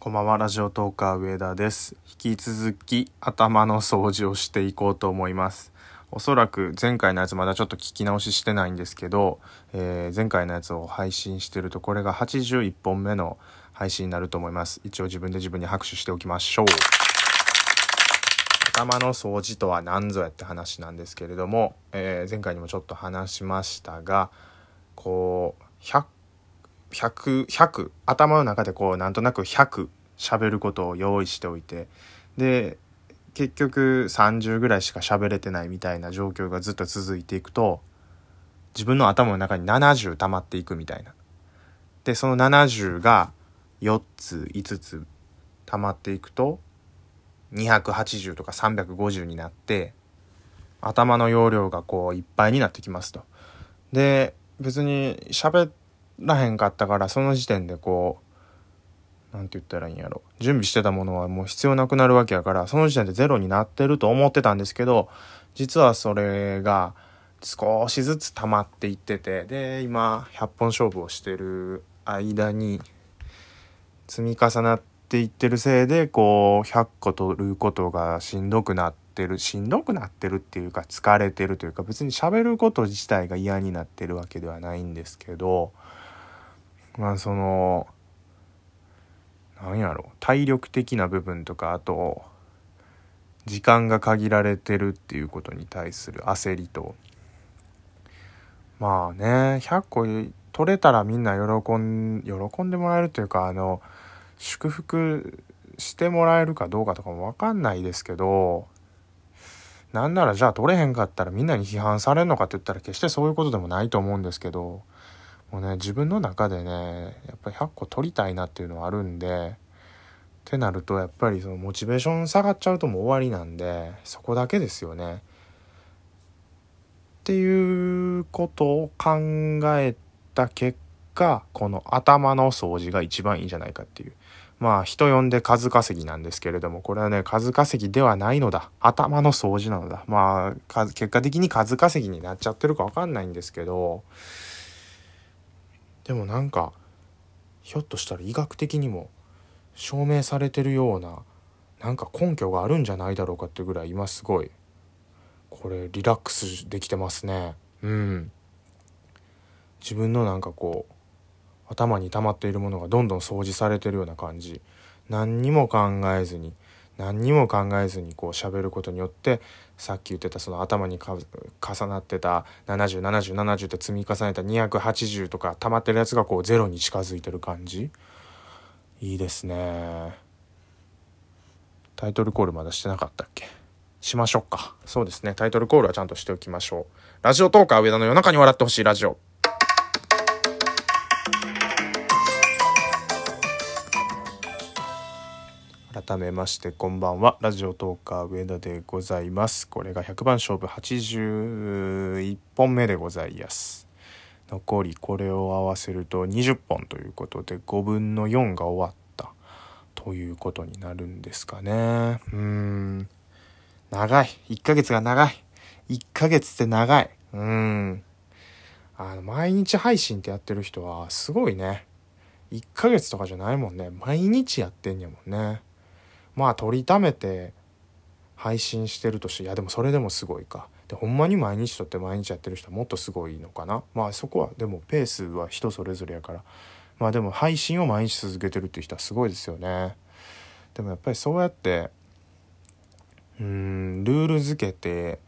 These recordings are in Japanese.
こんばんは、ラジオトーカー上田です。引き続き頭の掃除をしていこうと思います。おそらく前回のやつまだちょっと聞き直ししてないんですけど、えー前回のやつを配信してるとこれが81本目の配信になると思います。一応自分で自分に拍手しておきましょう。頭の掃除とは何ぞやって話なんですけれども、えー前回にもちょっと話しましたがこう100 100 100頭の中でこうなんとなく100喋ることを用意しておいてで結局30ぐらいしか喋れてないみたいな状況がずっと続いていくと自分の頭の中に70溜まっていくみたいな。でその70が4つ5つ溜まっていくと280とか350になって頭の容量がこういっぱいになってきますと。で別に喋らへんかったからその時点でこうなんて言ったらいいんやろ。準備してたものはもう必要なくなるわけやからその時点でゼロになってると思ってたんですけど実はそれが少しずつ溜まっていっててで今100本勝負をしてる間に積み重なっていってるせいでこう100個取ることがしんどくなってるしんどくなってるっていうか疲れてるというか別に喋ること自体が嫌になってるわけではないんですけどまあそのなんやろ。体力的な部分とかあと時間が限られてるっていうことに対する焦りと。まあね100個取れたらみんな喜ん喜んでもらえるというかあの祝福してもらえるかどうかとかも分かんないですけどなんならじゃあ取れへんかったらみんなに批判されるのかって言ったら決してそういうことでもないと思うんですけどもうね自分の中でねやっぱり100個取りたいなっていうのはあるんでってなるとやっぱりそのモチベーション下がっちゃうともう終わりなんでそこだけですよね。っていうことを考えた結果この頭の掃除が一番いいんじゃないかっていう。まあ人呼んで数稼ぎなんですけれどもこれはね数稼ぎではないのだ。頭の掃除なのだ。まあ結果的に数稼ぎになっちゃってるか分かんないんですけどでもなんかひょっとしたら医学的にも証明されてるようななんか根拠があるんじゃないだろうかってぐらい今すごいこれリラックスできてますね。うん。自分のなんかこう頭に溜まっているものがどんどん掃除されてるような感じ。何にも考えずに何にも考えずにこう喋ることによってさっき言ってたその頭にか重なってた707070って積み重ねた280とか溜まってるやつがこうゼロに近づいてる感じ？いいですね。タイトルコールまだしてなかったっけ？しましょうか。そうですね。タイトルコールはちゃんとしておきましょう。ラジオトーカー上田の夜中に笑ってほしいラジオ。改めましてこんばんは。ラジオトーカー上田でございます。これが100番勝負81本目でございます。残りこれを合わせると20本ということで5分の4が終わった。ということになるんですかね。うん。長い。1ヶ月が長い。1ヶ月って長い。うん。あの毎日配信ってやってる人はすごいね。1ヶ月とかじゃないもんね。毎日やってんやもんね。まあ取りためて配信してるとしていやでもそれでもすごいか。でほんまに毎日撮って毎日やってる人はもっとすごいのかな。まあそこはでもペースは人それぞれやから。まあでも配信を毎日続けてるっていう人はすごいですよね。でもやっぱりそうやってうーんルール付けて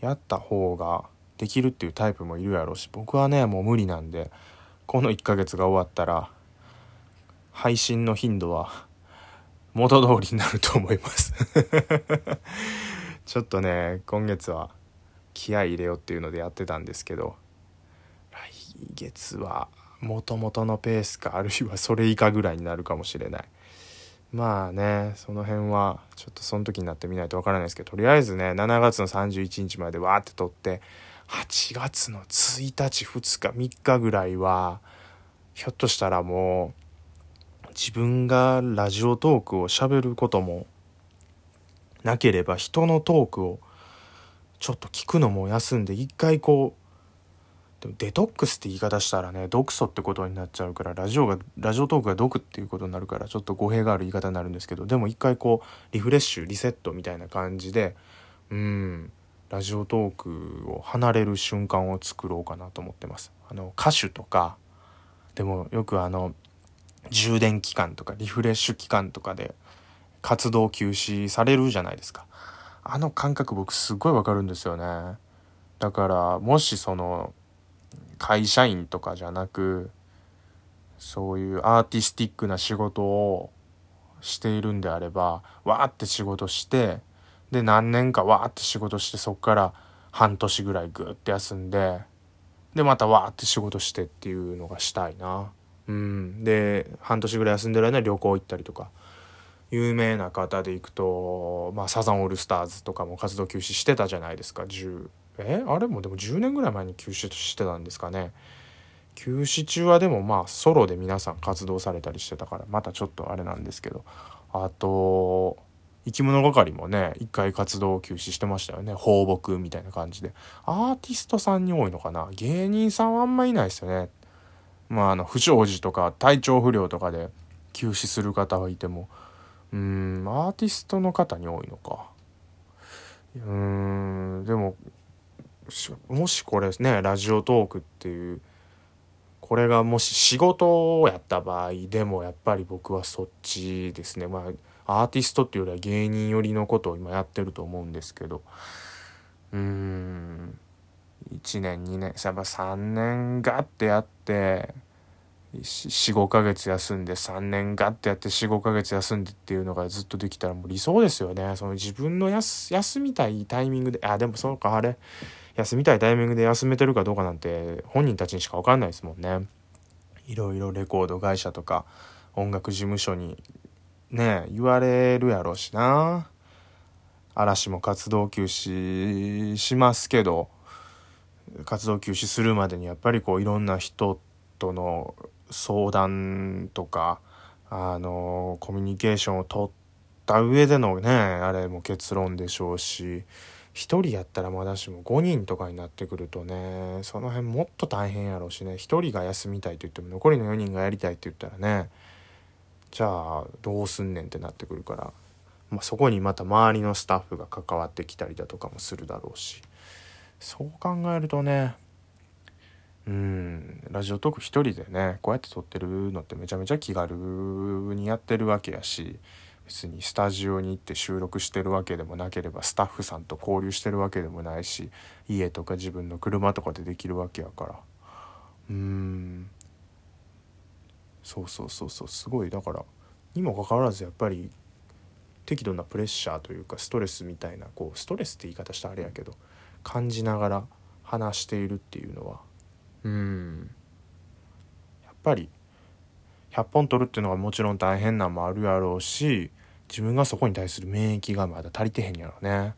やった方ができるっていうタイプもいるやろうし僕はねもう無理なんでこの1ヶ月が終わったら配信の頻度は元通りになると思います。ちょっとね今月は気合い入れようっていうのでやってたんですけど来月は元々のペースかあるいはそれ以下ぐらいになるかもしれない。まあねその辺はちょっとその時になってみないとわからないですけどとりあえずね7月の31日までわーって撮って8月の1日2日3日ぐらいはひょっとしたらもう自分がラジオトークをしゃべることもなければ人のトークをちょっと聞くのも休んで一回こうでもデトックスって言い方したらね毒素ってことになっちゃうからラジオがラジオトークが毒っていうことになるからちょっと語弊がある言い方になるんですけどでも一回こうリフレッシュリセットみたいな感じでうんラジオトークを離れる瞬間を作ろうかなと思ってます。あの歌手とかでもよくあの充電期間とかリフレッシュ期間とかで活動休止されるじゃないですかあの感覚僕すごいわかるんですよねだからもしその会社員とかじゃなくそういうアーティスティックな仕事をしているんであればわーって仕事してで何年かわーって仕事してそっから半年ぐらいグーって休んででまたわーって仕事してっていうのがしたいな。うん、で半年ぐらい休んでる間に旅行行ったりとか。有名な方で行くと、まあ、サザンオールスターズとかも活動休止してたじゃないですか。10え？あれもでも10年ぐらい前に休止してたんですかね。休止中はでもまあソロで皆さん活動されたりしてたからまたちょっとあれなんですけど。あと生き物係もね一回活動休止してましたよね。放牧みたいな感じで。アーティストさんに多いのかな。芸人さんはあんまいないですよね。まああの不祥事とか体調不良とかで休止する方はいてもうんアーティストの方に多いのか。うんでももしこれねラジオトークっていうこれがもし仕事をやった場合でもやっぱり僕はそっちですね。まあアーティストっていうよりは芸人寄りのことを今やってると思うんですけど。うーん。1年2年やっぱ3年ガッてやって45ヶ月休んで3年ガッてやって45ヶ月休んでっていうのがずっとできたらもう理想ですよね。その自分の休みたいタイミングであでもそうかあれ休みたいタイミングで休めてるかどうかなんて本人たちにしか分かんないですもんね。いろいろレコード会社とか音楽事務所にね言われるやろうしな。嵐も活動休止しますけど。活動休止するまでにやっぱりこういろんな人との相談とかあのコミュニケーションを取った上でのねあれも結論でしょうし1人やったらまだしも5人とかになってくるとねその辺もっと大変やろうしね1人が休みたいと言っても残りの4人がやりたいって言ったらねじゃあどうすんねんってなってくるから、まあ、そこにまた周りのスタッフが関わってきたりだとかもするだろうし。そう考えるとねうんラジオトーク1人でねこうやって撮ってるのってめちゃめちゃ気軽にやってるわけやし別にスタジオに行って収録してるわけでもなければスタッフさんと交流してるわけでもないし家とか自分の車とかでできるわけやから。うん。そうそうそうそう。すごい。だからにもかかわらずやっぱり適度なプレッシャーというかストレスみたいなこうストレスって言い方したらあれやけど感じながら話しているっていうのは。うん。やっぱり100本取るっていうのがもちろん大変なんもあるやろうし自分がそこに対する免疫がまだ足りてへんやろね。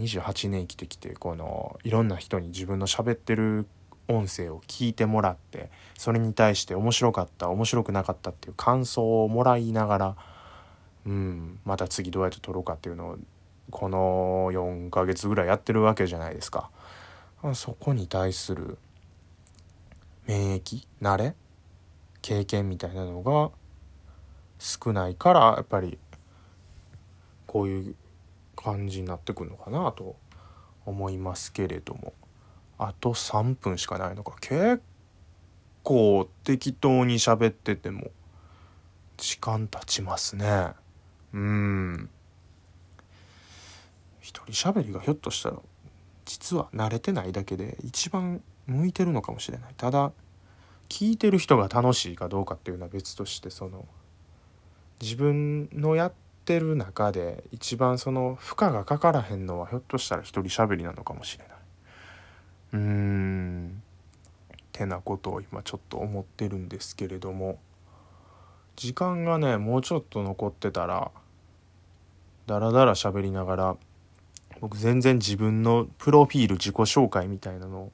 28年生きてきてこのいろんな人に自分の喋ってる音声を聞いてもらってそれに対して面白かった面白くなかったっていう感想をもらいながらうんまた次どうやって撮ろうかっていうのをこの4ヶ月ぐらいやってるわけじゃないですか。そこに対する免疫慣れ経験みたいなのが少ないからやっぱりこういう感じになってくるのかなと思いますけれども。あと3分しかないのか。結構適当に喋ってても時間経ちますね。うん。一人喋りがひょっとしたら実は慣れてないだけで一番向いてるのかもしれないただ聞いてる人が楽しいかどうかっていうのは別としてその自分のやってる中で一番その負荷がかからへんのはひょっとしたら一人喋りなのかもしれない。うーんてなことを今ちょっと思ってるんですけれども時間がねもうちょっと残ってたらダラダラ喋りながら僕全然自分のプロフィール自己紹介みたいなのを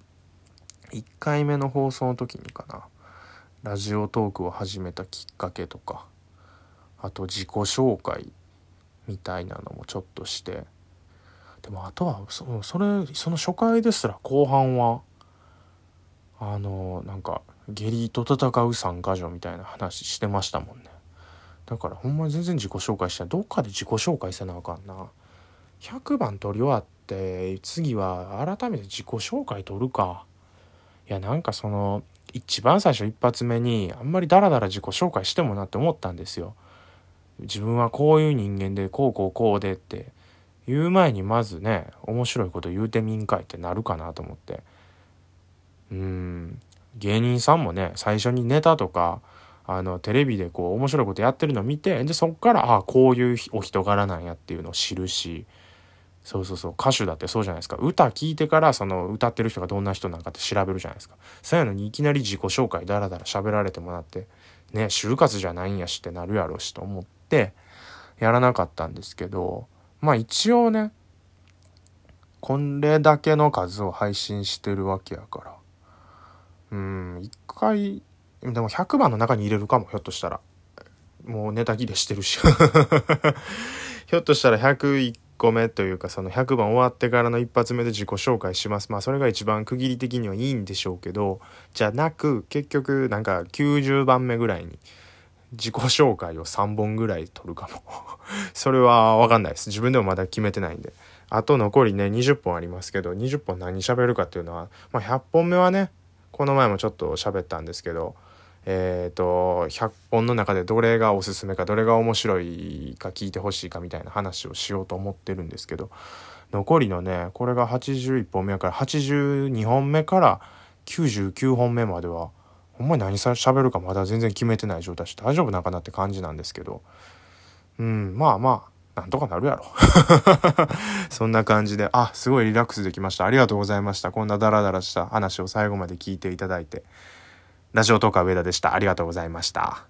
1回目の放送の時にかなラジオトークを始めたきっかけとかあと自己紹介みたいなのもちょっとしてでもあとはそそれその初回ですら後半はあのなんか下痢と戦う参加条みたいな話してましたもんね。だからほんまに全然自己紹介したらどっかで自己紹介せなあかんな。100番取り終わって次は改めて自己紹介取るか。いやなんかその一番最初一発目にあんまりダラダラ自己紹介してもなって思ったんですよ。自分はこういう人間でこうこうこうでって言う前にまずね面白いこと言うてみんかいってなるかなと思って。うん。芸人さんもね最初にネタとかあのテレビでこう面白いことやってるのを見てでそっからああこういうお人柄なんやっていうのを知るし。そうそうそう。歌手だってそうじゃないですか。歌聞いてからその歌ってる人がどんな人なんかって調べるじゃないですか。そういうのにいきなり自己紹介ダラダラ喋られてもらってね就活じゃないんやしってなるやろうしと思ってやらなかったんですけどまあ一応ねこれだけの数を配信してるわけやから。うん一回でも100番の中に入れるかもひょっとしたら。もうネタ切れしてるし。ひょっとしたら101個目というかその100番終わってからの一発目で自己紹介します。まあそれが一番区切り的にはいいんでしょうけどじゃなく結局なんか90番目ぐらいに自己紹介を3本ぐらい取るかも。それは分かんないです。自分でもまだ決めてないんで。あと残りね20本ありますけど20本何喋るかっていうのはまあ100本目はねこの前もちょっと喋ったんですけどえ、ー、と100本の中でどれがおすすめかどれが面白いか聞いてほしいかみたいな話をしようと思ってるんですけど残りのねこれが81本目やから82本目から99本目まではほんまに何さ喋るかまだ全然決めてない状態して大丈夫なんかなって感じなんですけど。うんまあまあなんとかなるやろ。そんな感じであすごいリラックスできました。ありがとうございました。こんなダラダラした話を最後まで聞いていただいて。ラジオトーカー上田でした。ありがとうございました。